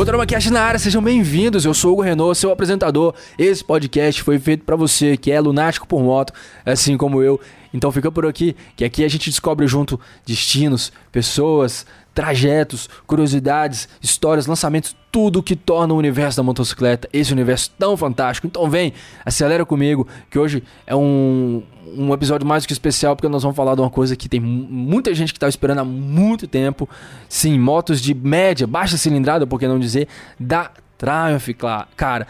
Motorama Cast na área, sejam bem-vindos. Eu sou o Hugo Renault, seu apresentador. Esse podcast foi feito para você que é lunático por moto, assim como eu. Então fica por aqui, que aqui a gente descobre junto destinos, pessoas, trajetos, curiosidades, histórias, lançamentos, tudo que torna o universo da motocicleta esse universo tão fantástico. Então vem, acelera comigo, que hoje é um, um episódio mais do que especial, porque nós vamos falar de uma coisa que tem muita gente que estava esperando há muito tempo. Sim, motos de média, baixa cilindrada, por que não dizer, da Triumph, cara.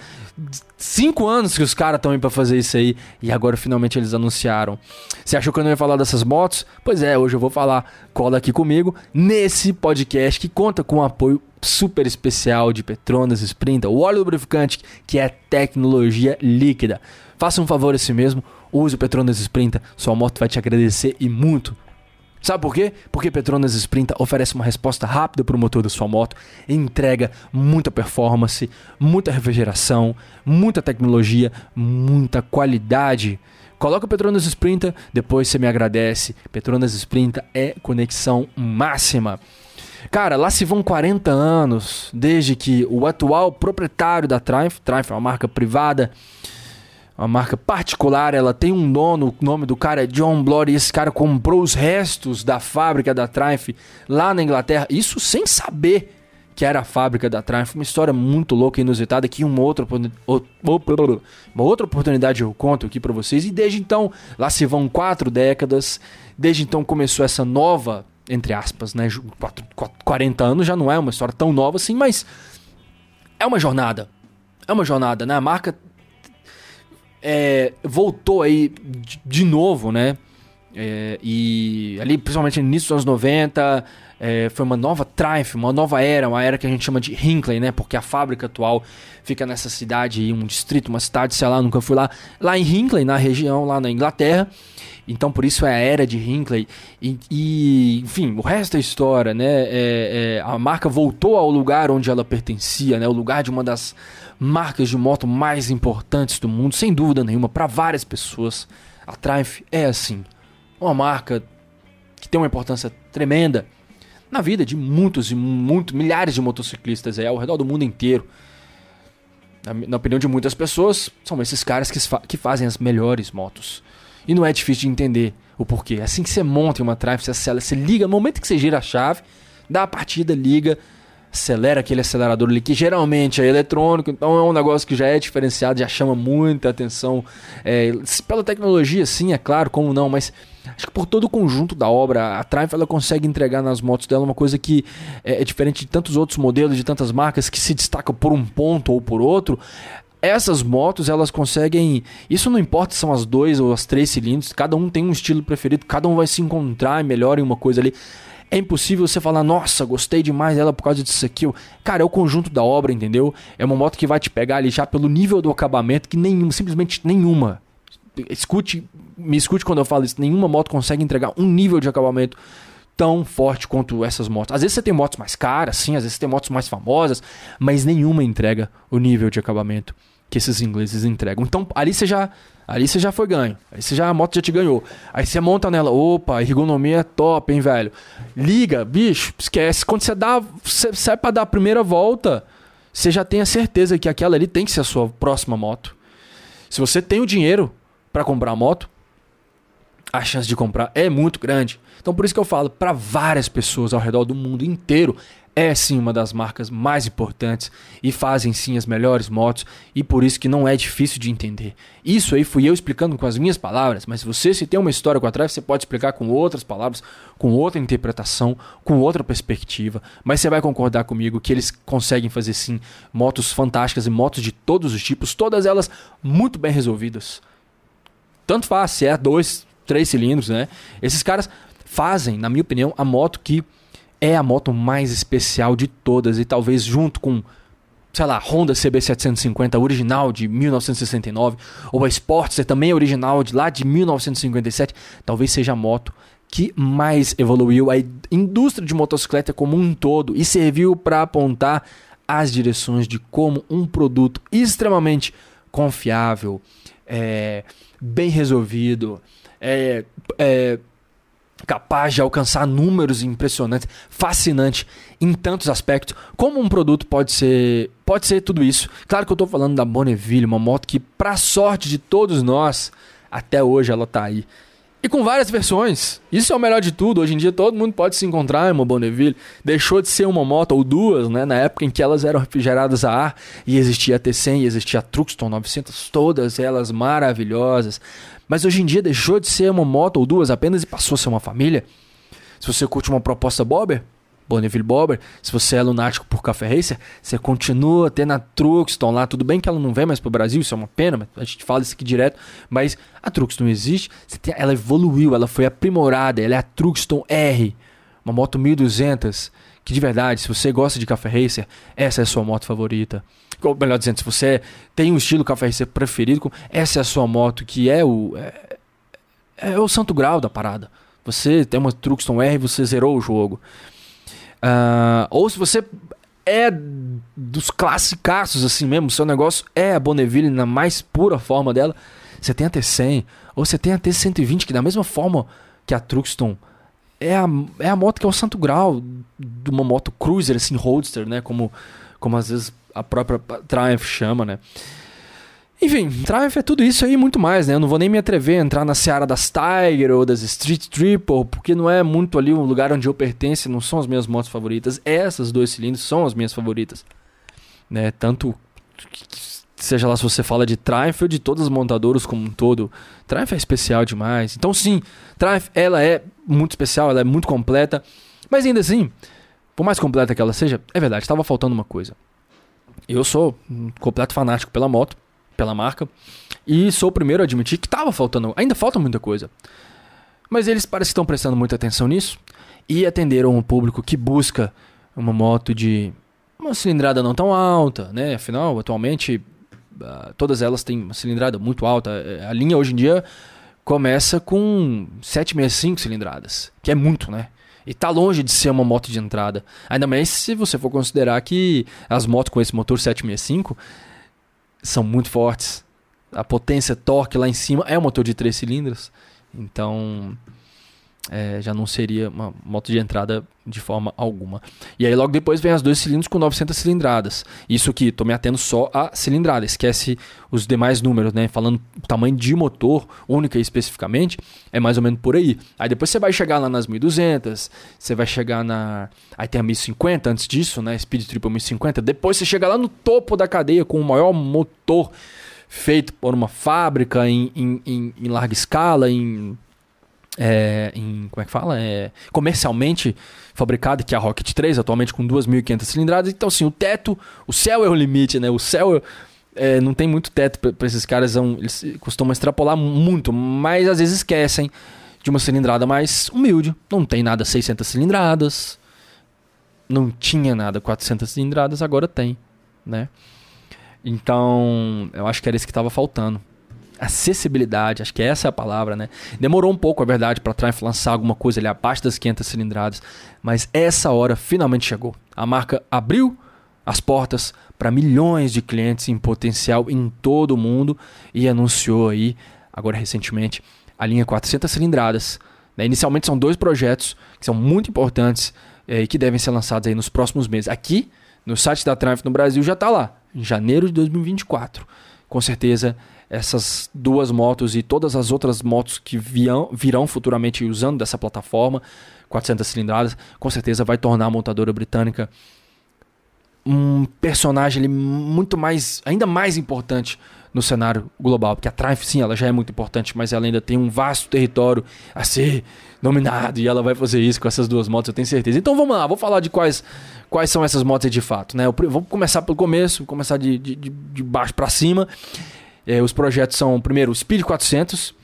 Cinco anos que os caras estão aí pra fazer isso aí e agora finalmente eles anunciaram. Você achou que eu não ia falar dessas motos? Pois é, hoje eu vou falar. Cola aqui comigo nesse podcast que conta com o apoio super especial de Petronas Sprinta, o óleo lubrificante que é tecnologia líquida. Faça um favor a si mesmo, use o Petronas Sprinta, sua moto vai te agradecer e muito Sabe por quê? Porque Petronas Sprinta oferece uma resposta rápida para o motor da sua moto, entrega muita performance, muita refrigeração, muita tecnologia, muita qualidade. Coloca o Petronas Sprinta, depois você me agradece. Petronas Sprinta é conexão máxima. Cara, lá se vão 40 anos desde que o atual proprietário da Triumph, Triumph é uma marca privada, uma marca particular, ela tem um dono, o nome do cara é John e esse cara comprou os restos da fábrica da Triumph lá na Inglaterra, isso sem saber que era a fábrica da Triumph, uma história muito louca e inusitada que uma outra, uma outra oportunidade eu conto aqui para vocês, e desde então, lá se vão quatro décadas, desde então começou essa nova, entre aspas, né, 40 anos já não é uma história tão nova assim, mas é uma jornada, é uma jornada, né, a marca é, voltou aí de, novo, né? É, e ali, principalmente no início dos anos 90, é, foi uma nova Triumph, uma nova era, uma era que a gente chama de Hinckley, né? Porque a fábrica atual fica nessa cidade, um distrito, uma cidade, sei lá, nunca fui lá. Lá em Hinckley, na região, lá na Inglaterra. Então, por isso é a era de Hinckley. E, e enfim, o resto é história, né? É, é, a marca voltou ao lugar onde ela pertencia, né? O lugar de uma das marcas de moto mais importantes do mundo, sem dúvida nenhuma, para várias pessoas. A Triumph é assim, uma marca que tem uma importância tremenda na vida de muitos e muito, milhares de motociclistas aí, ao redor do mundo inteiro. Na, na opinião de muitas pessoas, são esses caras que, que fazem as melhores motos. E não é difícil de entender o porquê. Assim que você monta uma Triumph, você você liga, no momento que você gira a chave, dá a partida, liga, acelera aquele acelerador ali, que geralmente é eletrônico, então é um negócio que já é diferenciado, já chama muita atenção. É, pela tecnologia, sim, é claro, como não, mas acho que por todo o conjunto da obra, a Triumph ela consegue entregar nas motos dela uma coisa que é, é diferente de tantos outros modelos, de tantas marcas que se destacam por um ponto ou por outro essas motos elas conseguem. Isso não importa se são as dois ou as três cilindros, cada um tem um estilo preferido, cada um vai se encontrar melhor em uma coisa ali. É impossível você falar, nossa, gostei demais dela por causa disso aqui. Cara, é o conjunto da obra, entendeu? É uma moto que vai te pegar ali já pelo nível do acabamento que nenhuma, simplesmente nenhuma. Escute, me escute quando eu falo isso. Nenhuma moto consegue entregar um nível de acabamento tão forte quanto essas motos. Às vezes você tem motos mais caras, sim, às vezes você tem motos mais famosas, mas nenhuma entrega o nível de acabamento que esses ingleses entregam. Então ali você já Ali você já foi ganho. Aí você já a moto já te ganhou. Aí você monta nela, opa, ergonomia é top, hein, velho. Liga, bicho, esquece. Quando você dá, você sai para dar a primeira volta, você já tem a certeza que aquela ali tem que ser a sua próxima moto. Se você tem o dinheiro para comprar a moto, a chance de comprar é muito grande. Então por isso que eu falo para várias pessoas ao redor do mundo inteiro, é sim uma das marcas mais importantes e fazem sim as melhores motos e por isso que não é difícil de entender. Isso aí fui eu explicando com as minhas palavras, mas você se tem uma história com a Triumph, você pode explicar com outras palavras, com outra interpretação, com outra perspectiva, mas você vai concordar comigo que eles conseguem fazer sim motos fantásticas e motos de todos os tipos, todas elas muito bem resolvidas. Tanto faz se é dois, três cilindros, né? Esses caras fazem, na minha opinião, a moto que é a moto mais especial de todas e talvez junto com, sei lá, Honda CB750 original de 1969 ou a Sportster também original de lá de 1957, talvez seja a moto que mais evoluiu. A indústria de motocicleta como um todo e serviu para apontar as direções de como um produto extremamente confiável, é, bem resolvido, é, é, capaz de alcançar números impressionantes, fascinante em tantos aspectos. Como um produto pode ser, pode ser tudo isso. Claro que eu estou falando da Bonneville, uma moto que, para sorte de todos nós, até hoje ela está aí. E com várias versões. Isso é o melhor de tudo. Hoje em dia todo mundo pode se encontrar em uma Bonneville. Deixou de ser uma moto ou duas, né? Na época em que elas eram refrigeradas a ar e existia a T100 e existia a Truxton 900, todas elas maravilhosas. Mas hoje em dia deixou de ser uma moto ou duas apenas e passou a ser uma família. Se você curte uma proposta Bobber, Bonneville Bobber, se você é lunático por Café Racer, você continua tendo a Truxton lá. Tudo bem que ela não vem mais para o Brasil, isso é uma pena, mas a gente fala isso aqui direto. Mas a Truxton existe, tem, ela evoluiu, ela foi aprimorada, ela é a Truxton R, uma moto 1200, que de verdade, se você gosta de Café Racer, essa é a sua moto favorita ou melhor dizendo, se você tem um estilo café RC preferido, essa é a sua moto, que é o, é, é o santo grau da parada. Você tem uma Truxton R, você zerou o jogo. Uh, ou se você é dos classicaços assim mesmo, seu negócio é a Bonneville na mais pura forma dela, você tem a T100, ou você tem a T120, que da mesma forma que a Truxton é a, é a moto que é o santo grau de uma moto cruiser, assim, roadster, né? Como, como às vezes a própria Triumph chama, né? Enfim, Triumph é tudo isso aí e muito mais, né? Eu não vou nem me atrever a entrar na seara das Tiger ou das Street Triple, porque não é muito ali o lugar onde eu pertenço, não são as minhas motos favoritas. Essas dois cilindros são as minhas favoritas. Né? Tanto seja lá se você fala de Triumph ou de todas as montadoras como um todo. Triumph é especial demais. Então sim, Triumph ela é muito especial, ela é muito completa, mas ainda assim, por mais completa que ela seja, é verdade, estava faltando uma coisa. Eu sou um completo fanático pela moto, pela marca, e sou o primeiro a admitir que estava faltando, ainda falta muita coisa. Mas eles parecem que estão prestando muita atenção nisso e atenderam um público que busca uma moto de uma cilindrada não tão alta, né? Afinal, atualmente uh, todas elas têm uma cilindrada muito alta. É, a linha hoje em dia começa com 765 cilindradas, que é muito, né? E tá longe de ser uma moto de entrada. Ainda mais se você for considerar que as motos com esse motor 765 são muito fortes. A potência, torque lá em cima é um motor de 3 cilindros. Então, é, já não seria uma moto de entrada de forma alguma. E aí logo depois vem as dois cilindros com 900 cilindradas. Isso que estou me atendo só a cilindrada, esquece os demais números, né? Falando tamanho de motor, única e especificamente, é mais ou menos por aí. Aí depois você vai chegar lá nas 1200, você vai chegar na aí tem a 1050 antes disso, né? Speed Triple 1050. Depois você chega lá no topo da cadeia com o maior motor feito por uma fábrica em, em, em, em larga escala, em é, em, como é que fala? É, comercialmente fabricada, que é a Rocket 3, atualmente com 2.500 cilindradas. Então, assim, o teto, o céu é o limite, né? O céu é, não tem muito teto para esses caras, são, eles costumam extrapolar muito, mas às vezes esquecem de uma cilindrada mais humilde. Não tem nada 600 cilindradas, não tinha nada 400 cilindradas, agora tem, né? Então, eu acho que era isso que estava faltando acessibilidade, acho que essa é a palavra, né? Demorou um pouco, é verdade, para a Triumph lançar alguma coisa ali abaixo das 500 cilindradas, mas essa hora finalmente chegou. A marca abriu as portas para milhões de clientes em potencial em todo o mundo e anunciou aí, agora recentemente, a linha 400 cilindradas. Né? Inicialmente são dois projetos que são muito importantes é, e que devem ser lançados aí nos próximos meses. Aqui, no site da Triumph no Brasil, já está lá, em janeiro de 2024. Com certeza essas duas motos e todas as outras motos que virão, virão futuramente usando dessa plataforma, 400 cilindradas, com certeza vai tornar a montadora britânica um personagem muito mais, ainda mais importante no cenário global, porque a Triumph sim, ela já é muito importante, mas ela ainda tem um vasto território a ser dominado e ela vai fazer isso com essas duas motos, eu tenho certeza. Então vamos lá, vou falar de quais quais são essas motos de fato, né? Eu, vou começar pelo começo, vou começar de, de, de baixo para cima. É, os projetos são, primeiro, o Speed 400.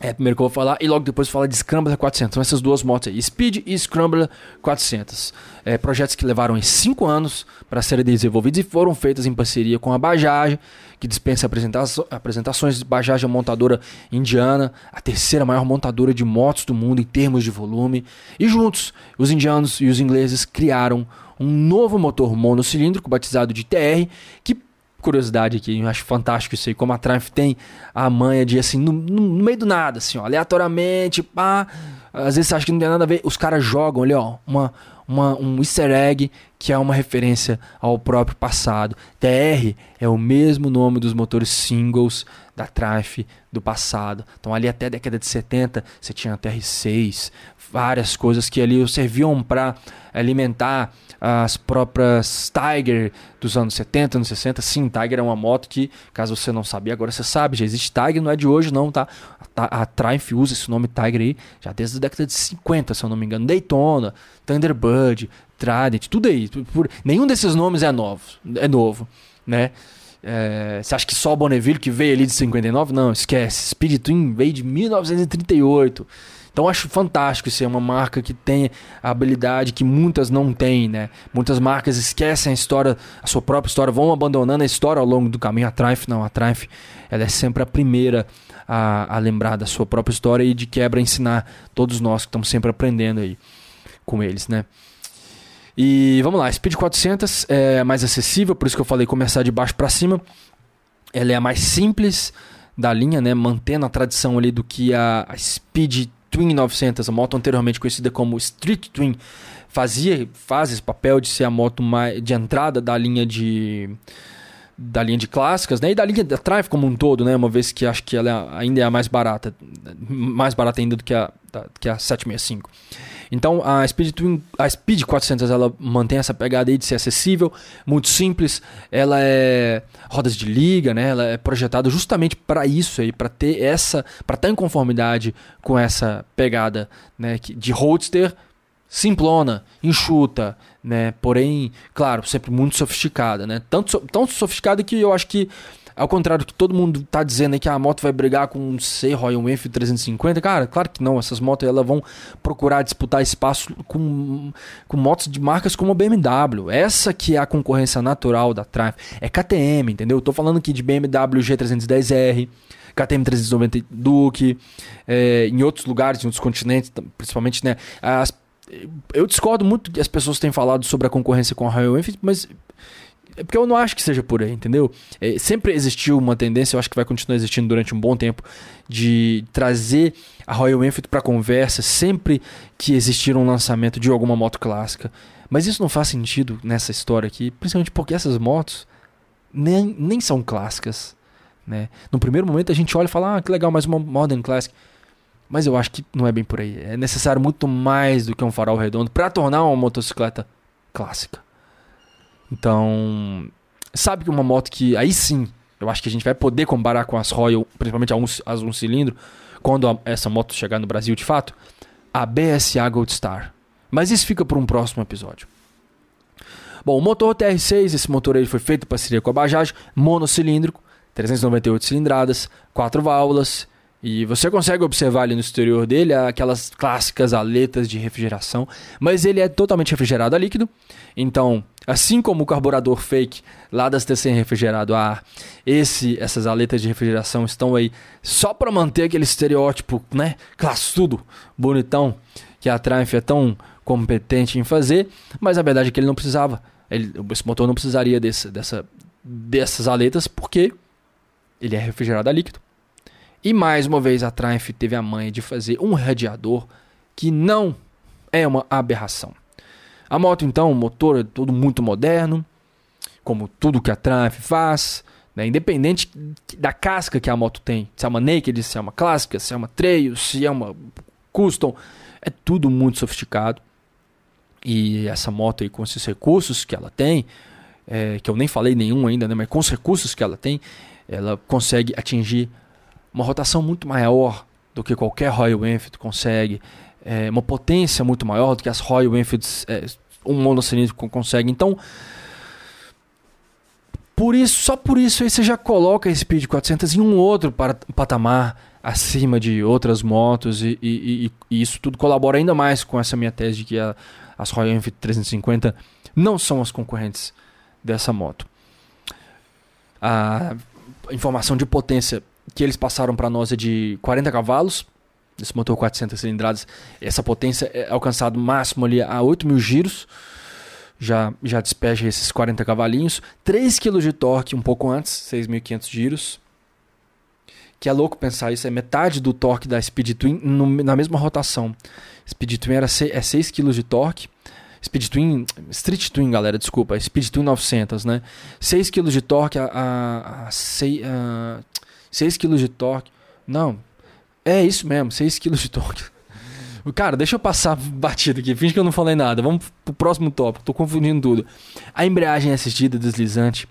É, primeiro que eu vou falar, e logo depois falar de Scrambler 400. São essas duas motos aí, Speed e Scrambler 400. É, projetos que levaram 5 anos para serem desenvolvidos e foram feitos em parceria com a Bajaj, que dispensa apresentações. Bajaj é montadora indiana, a terceira maior montadora de motos do mundo em termos de volume. E juntos, os indianos e os ingleses criaram um novo motor monocilíndrico batizado de TR, que curiosidade aqui, eu acho fantástico isso aí, como a Triumph tem a manha de assim, no, no meio do nada, assim, ó, aleatoriamente, pá, Às vezes você acha que não tem nada a ver. Os caras jogam ali, ó, uma, uma, um easter egg que é uma referência ao próprio passado. TR é o mesmo nome dos motores singles da Triumph do passado. Então ali até a década de 70 você tinha a TR6, várias coisas que ali serviam para alimentar as próprias Tiger dos anos 70, anos 60. Sim, Tiger é uma moto que, caso você não sabia, agora você sabe, já existe Tiger, não é de hoje não, tá? A, a Triumph usa esse nome Tiger aí já desde a década de 50, se eu não me engano. Daytona, Thunderbird, Trident, tudo aí. Por, nenhum desses nomes é novo, é novo, né? É, você acha que só o Bonneville que veio ali de 59? Não, esquece. Speed Twin veio de 1938. Então acho fantástico ser uma marca que tem a habilidade que muitas não têm, né? Muitas marcas esquecem a história, a sua própria história, vão abandonando a história ao longo do caminho. A Triumph não, a Triumph ela é sempre a primeira a, a lembrar da sua própria história e de quebra ensinar todos nós que estamos sempre aprendendo aí com eles, né? E vamos lá, Speed 400 é mais acessível, por isso que eu falei começar de baixo para cima. Ela é a mais simples da linha, né, mantendo a tradição ali do que a, a Speed Twin 900, a moto anteriormente conhecida como Street Twin, fazia, faz esse papel de ser a moto mais, de entrada da linha de da linha de clássicas, né? E da linha da Triumph como um todo, né? Uma vez que acho que ela é, ainda é a mais barata, mais barata ainda do que a, da, que a 765. Então a Speed Twin, a Speed 400 ela mantém essa pegada aí de ser acessível, muito simples. Ela é rodas de liga, né? Ela é projetada justamente para isso aí, para ter essa, para estar tá em conformidade com essa pegada, né? De roadster simplona, enxuta, né? Porém, claro, sempre muito sofisticada, né? Tanto, tão sofisticada que eu acho que ao contrário do que todo mundo tá dizendo aí que a moto vai brigar com, um C Royal Enfield 350, cara, claro que não. Essas motos elas vão procurar disputar espaço com, com motos de marcas como a BMW. Essa que é a concorrência natural da Triumph. É KTM, entendeu? Eu tô falando aqui de BMW G310R, KTM 390 Duke, é, em outros lugares, em outros continentes, principalmente, né? As, eu discordo muito que as pessoas têm falado sobre a concorrência com a Royal Enfield, mas é porque eu não acho que seja por aí, entendeu? É, sempre existiu uma tendência, eu acho que vai continuar existindo durante um bom tempo, de trazer a Royal Enfield para conversa sempre que existir um lançamento de alguma moto clássica. Mas isso não faz sentido nessa história aqui, principalmente porque essas motos nem, nem são clássicas. Né? No primeiro momento a gente olha e fala, ah, que legal, mais uma Modern Classic. Mas eu acho que não é bem por aí. É necessário muito mais do que um farol redondo para tornar uma motocicleta clássica. Então, sabe que uma moto que aí sim, eu acho que a gente vai poder comparar com as Royal, principalmente as um cilindro, quando a, essa moto chegar no Brasil de fato, a BSA Gold Star. Mas isso fica para um próximo episódio. Bom, o motor TR6, esse motor aí foi feito para parceria com a Bajaj, monocilíndrico, 398 cilindradas, 4 válvulas, e você consegue observar ali no exterior dele aquelas clássicas aletas de refrigeração, mas ele é totalmente refrigerado a líquido. Então, assim como o carburador fake lá das TC refrigerado a ar, esse, essas aletas de refrigeração estão aí só para manter aquele estereótipo, né, classudo, bonitão, que a Triumph é tão competente em fazer, mas a verdade é que ele não precisava. Ele, esse motor não precisaria desse, dessa, dessas aletas porque ele é refrigerado a líquido. E mais uma vez a Triumph teve a manha de fazer um radiador que não é uma aberração. A moto então, o motor é todo muito moderno, como tudo que a Triumph faz, né? independente da casca que a moto tem, se é uma naked, se é uma clássica, se é uma trail, se é uma custom, é tudo muito sofisticado. E essa moto aí com esses recursos que ela tem, é, que eu nem falei nenhum ainda, né? mas com os recursos que ela tem, ela consegue atingir uma rotação muito maior do que qualquer Royal Enfield consegue, é, uma potência muito maior do que as Royal Enfields, é, um monocilíndrico consegue. Então, por isso, só por isso aí você já coloca a Speed 400 em um outro patamar acima de outras motos e, e, e, e, isso tudo colabora ainda mais com essa minha tese de que a, as Royal Enfield 350 não são as concorrentes dessa moto. A informação de potência que eles passaram para nós é de 40 cavalos. Esse motor 400 cilindradas, essa potência é alcançado máximo ali a 8 mil giros. Já, já despeja esses 40 cavalinhos. 3 kg de torque um pouco antes, 6.500 giros. que é louco pensar isso, é metade do torque da Speed Twin no, na mesma rotação. Speed Twin era 6, é 6 kg de torque. Speed Twin, Street Twin, galera, desculpa, Speed Twin 900, né? 6 kg de torque a, a, a, 6, a 6 kg de torque. Não, é isso mesmo, 6 kg de torque. Cara, deixa eu passar batida aqui, finge que eu não falei nada. Vamos pro próximo tópico, tô confundindo tudo. A embreagem é assistida, deslizante.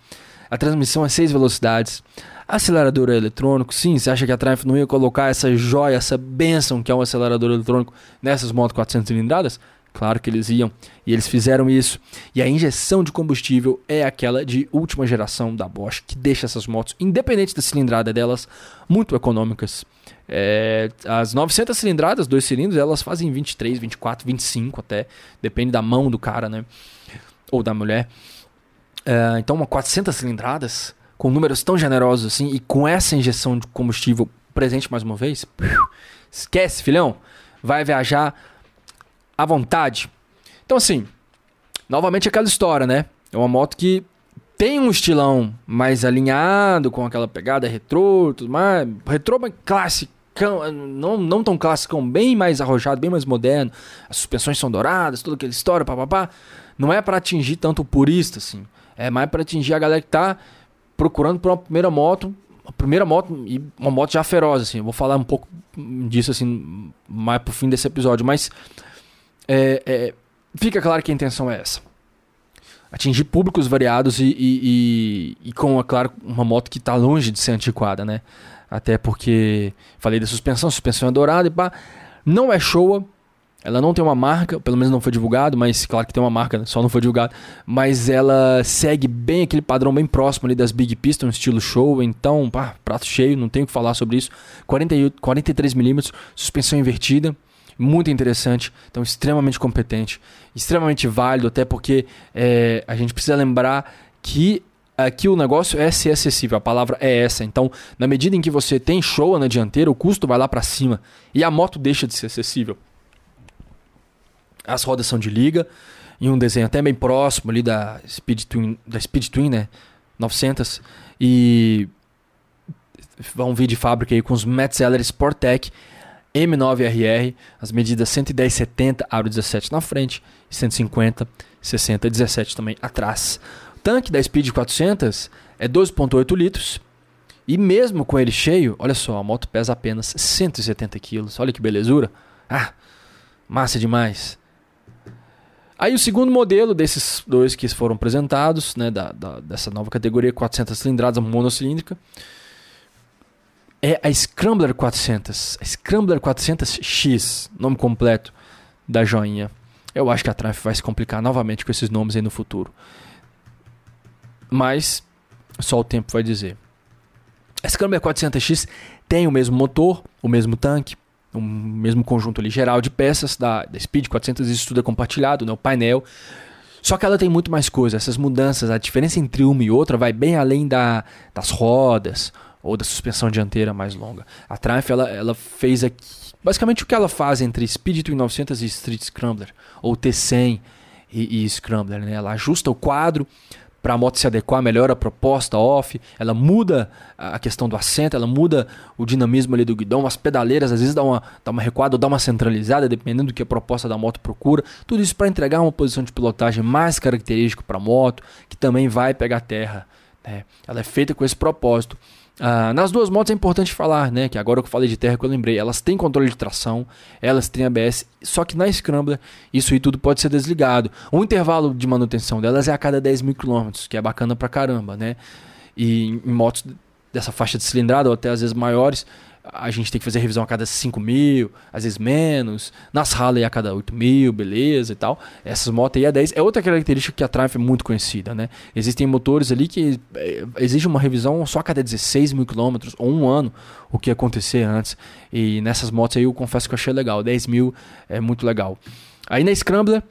A transmissão é 6 velocidades. Acelerador é eletrônico, sim, você acha que a Triumph não ia colocar essa joia, essa benção que é um acelerador eletrônico nessas motos 400 cilindradas? Claro que eles iam, e eles fizeram isso. E a injeção de combustível é aquela de última geração da Bosch, que deixa essas motos, independente da cilindrada delas, muito econômicas. É, as 900 cilindradas, dois cilindros, elas fazem 23, 24, 25 até, depende da mão do cara, né? Ou da mulher. É, então, uma 400 cilindradas, com números tão generosos assim, e com essa injeção de combustível presente mais uma vez, esquece, filhão, vai viajar à vontade. Então, assim, novamente aquela história, né? É uma moto que tem um estilão mais alinhado, com aquela pegada retrô, tudo mais. Retrô mais clássico, não, não tão clássico, bem mais arrojado, bem mais moderno. As suspensões são douradas, toda aquela história, papapá. Não é para atingir tanto o purista, assim. É mais para atingir a galera que tá procurando por uma primeira moto, a primeira moto e uma moto já feroz, assim. Eu vou falar um pouco disso, assim, mais pro fim desse episódio, mas é, é, fica claro que a intenção é essa. Atingir públicos variados e, e, e, e com, é claro, uma moto que está longe de ser antiquada, né? Até porque falei da suspensão, suspensão é dourada e pá. Não é showa, ela não tem uma marca, pelo menos não foi divulgado, mas claro que tem uma marca, só não foi divulgado. Mas ela segue bem aquele padrão bem próximo ali das Big Piston, estilo show. Então, pá, prato cheio, não tenho o que falar sobre isso. 48, 43mm, suspensão invertida, muito interessante. Então, extremamente competente, extremamente válido, até porque é, a gente precisa lembrar que aqui o negócio é ser acessível, a palavra é essa. Então, na medida em que você tem show na dianteira, o custo vai lá para cima e a moto deixa de ser acessível. As rodas são de liga, em um desenho até bem próximo ali da Speed Twin, da Speed Twin, né? 900 e vão vir de fábrica aí com os Metzeler Sportec M9RR, as medidas 110/70, aro 17 na frente, 150 60 17 também atrás tanque da Speed 400 é 12,8 litros. E mesmo com ele cheio, olha só, a moto pesa apenas 170 quilos. Olha que belezura. Ah, massa demais. Aí o segundo modelo desses dois que foram apresentados, né, da, da, dessa nova categoria 400 cilindradas monocilíndrica, é a Scrambler 400. A Scrambler 400X, nome completo da joinha. Eu acho que a Triumph vai se complicar novamente com esses nomes aí no futuro. Mas só o tempo vai dizer. A Scrambler 400X tem o mesmo motor, o mesmo tanque, o mesmo conjunto ali geral de peças da, da Speed 400, isso tudo é compartilhado, né, o painel. Só que ela tem muito mais coisas, essas mudanças, a diferença entre uma e outra vai bem além da, das rodas ou da suspensão dianteira mais longa. A Triumph ela, ela fez aqui, basicamente o que ela faz entre Speed Twin 900 e Street Scrambler, ou T100 e, e Scrambler. Né? Ela ajusta o quadro, para a moto se adequar melhor à proposta off, ela muda a questão do assento, ela muda o dinamismo ali do guidão, as pedaleiras às vezes dá uma, dá uma recuada ou dá uma centralizada, dependendo do que a proposta da moto procura. Tudo isso para entregar uma posição de pilotagem mais característica para a moto, que também vai pegar terra. Né? Ela é feita com esse propósito. Ah, nas duas motos é importante falar, né? Que agora que eu falei de terra que eu lembrei, elas têm controle de tração, elas têm ABS, só que na Scrambler isso aí tudo pode ser desligado. O intervalo de manutenção delas é a cada 10 mil quilômetros, que é bacana pra caramba, né? E em motos dessa faixa de cilindrada ou até às vezes maiores, a gente tem que fazer revisão a cada 5 mil, às vezes menos. Nas Harley a cada 8 mil, beleza e tal. Essas motos aí a 10 é outra característica que a Triumph é muito conhecida, né? Existem motores ali que é, exige uma revisão só a cada 16 mil quilômetros ou um ano, o que acontecer antes. E nessas motos aí eu confesso que eu achei legal. 10 mil é muito legal. Aí na Scrambler,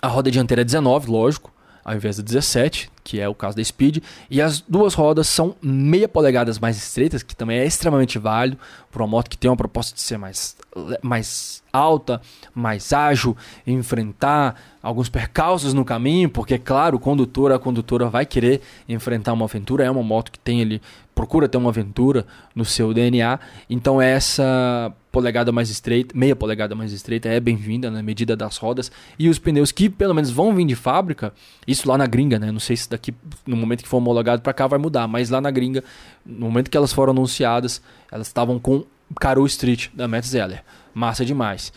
a roda dianteira é 19, lógico. Ao invés da 17, que é o caso da Speed, e as duas rodas são meia polegadas mais estreitas, que também é extremamente válido para uma moto que tem uma proposta de ser mais, mais alta, mais ágil, enfrentar alguns percalços no caminho, porque claro, o condutor, a condutora vai querer enfrentar uma aventura, é uma moto que tem ele procura ter uma aventura no seu DNA, então essa polegada mais estreita, meia polegada mais estreita é bem-vinda na medida das rodas e os pneus que pelo menos vão vir de fábrica, isso lá na gringa, né? Não sei se daqui no momento que for homologado para cá vai mudar, mas lá na gringa, no momento que elas foram anunciadas, elas estavam com Caro Street da Metzeler. Massa demais.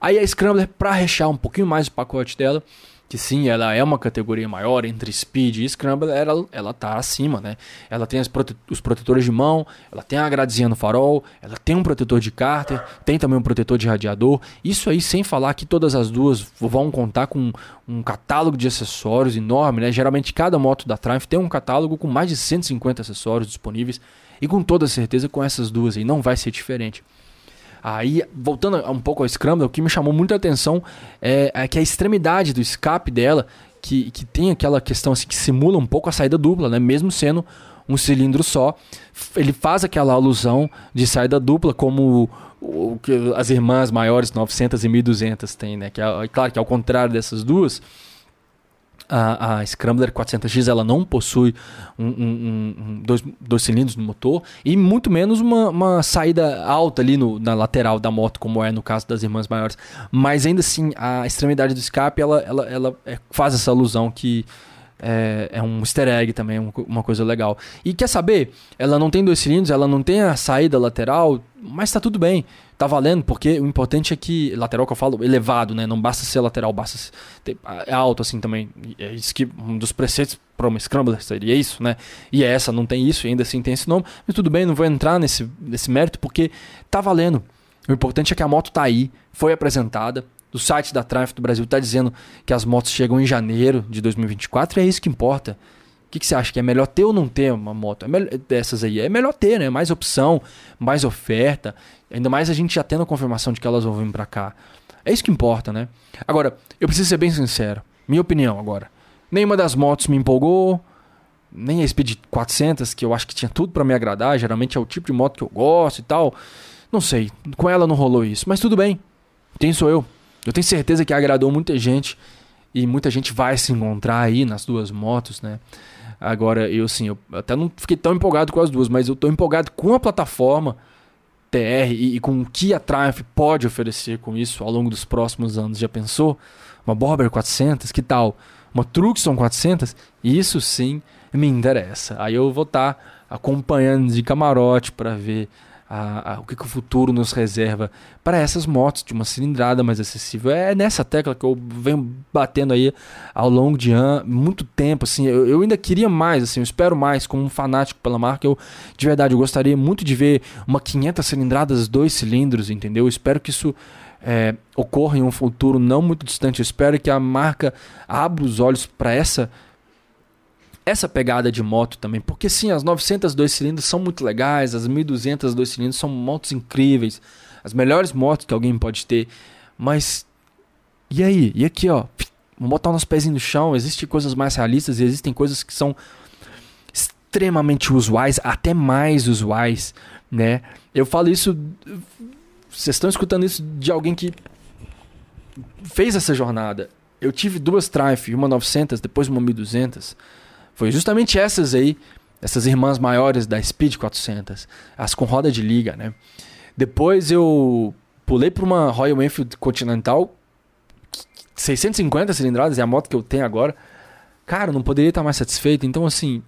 Aí a Scrambler para rechear um pouquinho mais o pacote dela, que sim, ela é uma categoria maior entre Speed e Scramble, ela, ela tá acima, né? Ela tem prote os protetores de mão, ela tem a gradezinha no farol, ela tem um protetor de cárter, tem também um protetor de radiador. Isso aí sem falar que todas as duas vão contar com um catálogo de acessórios enorme, né? Geralmente cada moto da Triumph tem um catálogo com mais de 150 acessórios disponíveis e com toda certeza com essas duas aí não vai ser diferente. Aí, voltando um pouco ao Scramble, o que me chamou muita atenção é, é que a extremidade do escape dela, que, que tem aquela questão assim, que simula um pouco a saída dupla, né? Mesmo sendo um cilindro só, ele faz aquela alusão de saída dupla como o que as irmãs maiores 900 e 1200 têm, né? Que é, claro que ao contrário dessas duas, a, a Scrambler 400X ela não possui um, um, um, dois, dois cilindros no motor e muito menos uma, uma saída alta ali no, na lateral da moto, como é no caso das irmãs maiores. Mas ainda assim, a extremidade do escape ela, ela, ela é, faz essa alusão que é, é, um easter egg também, uma coisa legal. E quer saber? Ela não tem dois cilindros, ela não tem a saída lateral, mas tá tudo bem. Tá valendo, porque o importante é que, lateral que eu falo, elevado, né? Não basta ser lateral, basta ter, é alto assim também. É isso que um dos preceitos para uma Scrambler seria isso, né? E essa não tem isso, ainda assim tem esse nome. Mas tudo bem, não vou entrar nesse, nesse mérito, porque tá valendo. O importante é que a moto tá aí, foi apresentada, do site da Triumph do Brasil está dizendo que as motos chegam em janeiro de 2024 e é isso que importa. O que, que, você acha? Que é melhor ter ou não ter uma moto? É melhor, dessas aí. É melhor ter, né? Mais opção, mais oferta. Ainda mais a gente já tendo a confirmação de que elas vão vir para cá. É isso que importa, né? Agora, eu preciso ser bem sincero. Minha opinião agora. Nenhuma das motos me empolgou. Nem a Speed 400, que eu acho que tinha tudo para me agradar. Geralmente é o tipo de moto que eu gosto e tal. Não sei. Com ela não rolou isso. Mas tudo bem. Quem sou eu? Eu tenho certeza que agradou muita gente e muita gente vai se encontrar aí nas duas motos, né? Agora, eu sim, eu até não fiquei tão empolgado com as duas, mas eu tô empolgado com a plataforma TR e, e com o que a Triumph pode oferecer com isso ao longo dos próximos anos. Já pensou? Uma Borber 400, que tal? Uma Truxton 400? Isso sim me interessa. Aí eu vou estar tá acompanhando de camarote para ver a, a, o que, que, o futuro nos reserva para essas motos de uma cilindrada mais acessível. É nessa tecla que eu venho batendo aí ao longo de an muito tempo. Assim, eu, eu, ainda queria mais, assim, eu espero mais como um fanático pela marca. Eu de verdade eu gostaria muito de ver uma 500 cilindradas, dois cilindros, entendeu? Eu espero que isso é, ocorra em um futuro não muito distante. Eu espero que a marca abra os olhos para essa essa pegada de moto também, porque sim, as 900 dois cilindros são muito legais, as 1200 dois cilindros são motos incríveis, as melhores motos que alguém pode ter, mas e aí? E aqui, ó, vamos botar nos pezinhos no chão, existem coisas mais realistas existem coisas que são extremamente usuais, até mais usuais, né? Eu falo isso vocês estão escutando isso de alguém que fez essa jornada. Eu tive duas Triumph, uma 900, depois uma 1200 foi justamente essas aí, essas irmãs maiores da Speed 400, as com roda de liga, né? Depois eu pulei para uma Royal Enfield Continental 650 cilindradas, é a moto que eu tenho agora. Cara, não poderia estar mais satisfeito. Então, assim,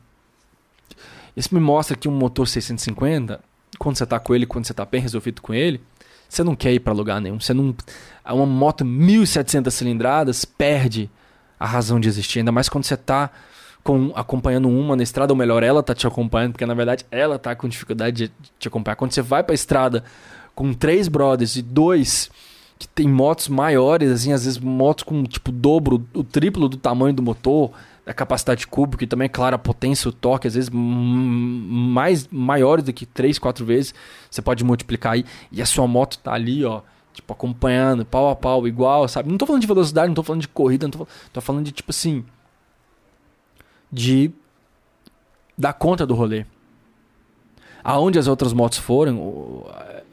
isso me mostra que um motor 650, quando você está com ele, quando você está bem resolvido com ele, você não quer ir para lugar nenhum. Você não, uma moto 1700 cilindradas perde a razão de existir, ainda mais quando você está com, acompanhando uma na estrada, ou melhor, ela tá te acompanhando, porque na verdade ela tá com dificuldade de te acompanhar. Quando você vai pra estrada com três brothers e dois que tem motos maiores, assim, às vezes motos com tipo dobro, o triplo do tamanho do motor, da capacidade cúbica e também, é claro, a potência, o torque, às vezes mais maiores do que três, quatro vezes, você pode multiplicar aí e a sua moto tá ali, ó, tipo acompanhando, pau a pau, igual, sabe? Não tô falando de velocidade, não tô falando de corrida, não tô, tô falando de tipo assim, de dar conta do rolê. Aonde as outras motos foram,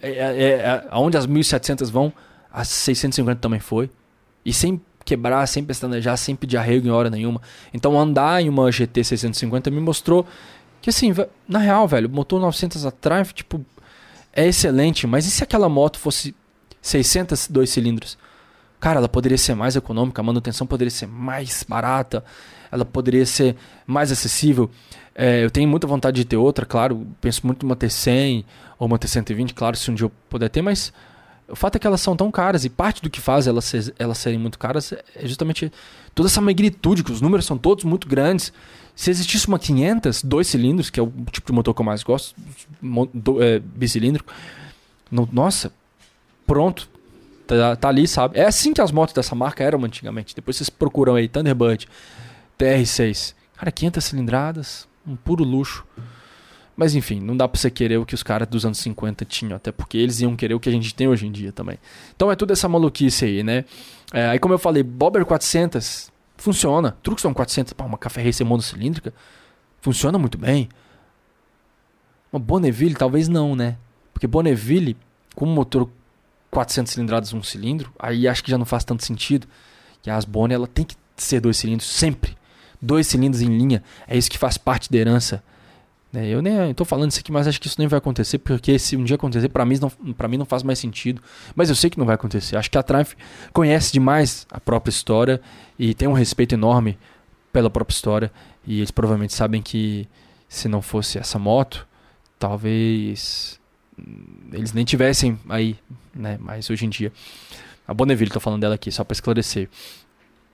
é, é, é, aonde as 1700 vão, as 650 também foi. E sem quebrar, sem pestanejar, sem pedir arrego em hora nenhuma. Então andar em uma GT 650 me mostrou que assim, na real, velho, motor 900 atrás, tipo, é excelente, mas e se aquela moto fosse 600 dois cilindros? Cara, ela poderia ser mais econômica, a manutenção poderia ser mais barata, ela poderia ser mais acessível. É, eu tenho muita vontade de ter outra, claro, penso muito numa T100 ou uma T120, claro, se um dia eu puder ter, mas o fato é que elas são tão caras e parte do que faz elas, ser, elas serem muito caras é justamente toda essa magnitude, que os números são todos muito grandes. Se existisse uma 500, dois cilindros, que é o tipo de motor que eu mais gosto, do, é, bicilíndrico, no, nossa, pronto, tá, tá, ali, sabe? É assim que as motos dessa marca eram antigamente. Depois vocês procuram aí Thunderbird, TR6. Cara, 500 cilindradas, um puro luxo. Mas enfim, não dá pra você querer o que os caras dos anos 50 tinham, até porque eles iam querer o que a gente tem hoje em dia também. Então é tudo essa maluquice aí, né? É, aí como eu falei, Bobber 400 funciona. Truxton 400, pá, uma café racer monocilíndrica, funciona muito bem. Uma Bonneville talvez não, né? Porque Bonneville, com motor 400 cilindradas um cilindro, aí acho que já não faz tanto sentido. E a Asbone, ela tem que ser dois cilindros sempre. Dois cilindros em linha, é isso que faz parte da herança né? Eu nem estou falando isso aqui, mas acho que isso nem vai acontecer, porque se um dia acontecer, para mim, não, mim não faz mais sentido. Mas eu sei que não vai acontecer. Acho que a Triumph conhece demais a própria história e tem um respeito enorme pela própria história. E eles provavelmente sabem que se não fosse essa moto, talvez eles nem tivessem aí, né? Mas hoje em dia. A Bonneville, estou falando dela aqui, só para esclarecer.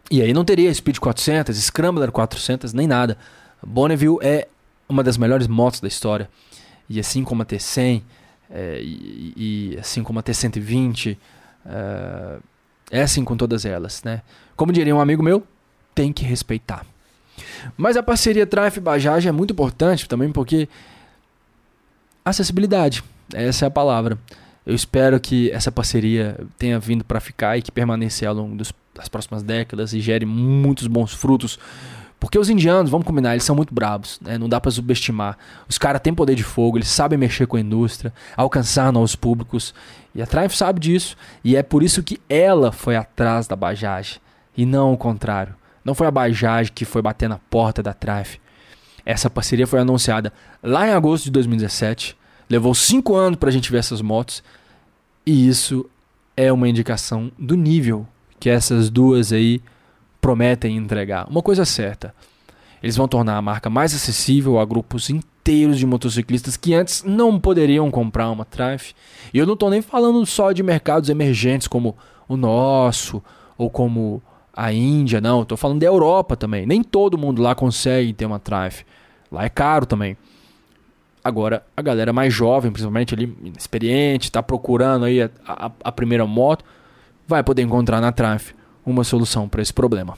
E aí não teria Speed 400, Scrambler 400, nem nada. Bonneville é uma das melhores motos da história. E assim como a T100, é, e, e, assim como a T120, é, é assim com todas elas, né? Como diria um amigo meu, tem que respeitar. Mas a parceria Triumph Bajaj é muito importante também porque acessibilidade, essa é a palavra. Eu espero que essa parceria tenha vindo para ficar e que permaneça ao longo dos, das próximas décadas e gere muitos bons frutos porque os indianos, vamos combinar, eles são muito bravos, né? não dá para subestimar. Os caras têm poder de fogo, eles sabem mexer com a indústria, alcançar novos públicos. E a Triumph sabe disso. E é por isso que ela foi atrás da Bajaj e não o contrário. Não foi a Bajaj que foi bater na porta da Triumph. Essa parceria foi anunciada lá em agosto de 2017. Levou cinco anos para a gente ver essas motos. E isso é uma indicação do nível que essas duas aí prometem entregar. Uma coisa certa: eles vão tornar a marca mais acessível a grupos inteiros de motociclistas que antes não poderiam comprar uma Triumph. E eu não estou nem falando só de mercados emergentes como o nosso ou como a Índia, não. Estou falando da Europa também. Nem todo mundo lá consegue ter uma Triumph. Lá é caro também. Agora, a galera mais jovem, principalmente ali, experiente, está procurando aí a, a, a primeira moto, vai poder encontrar na Triumph uma solução para esse problema.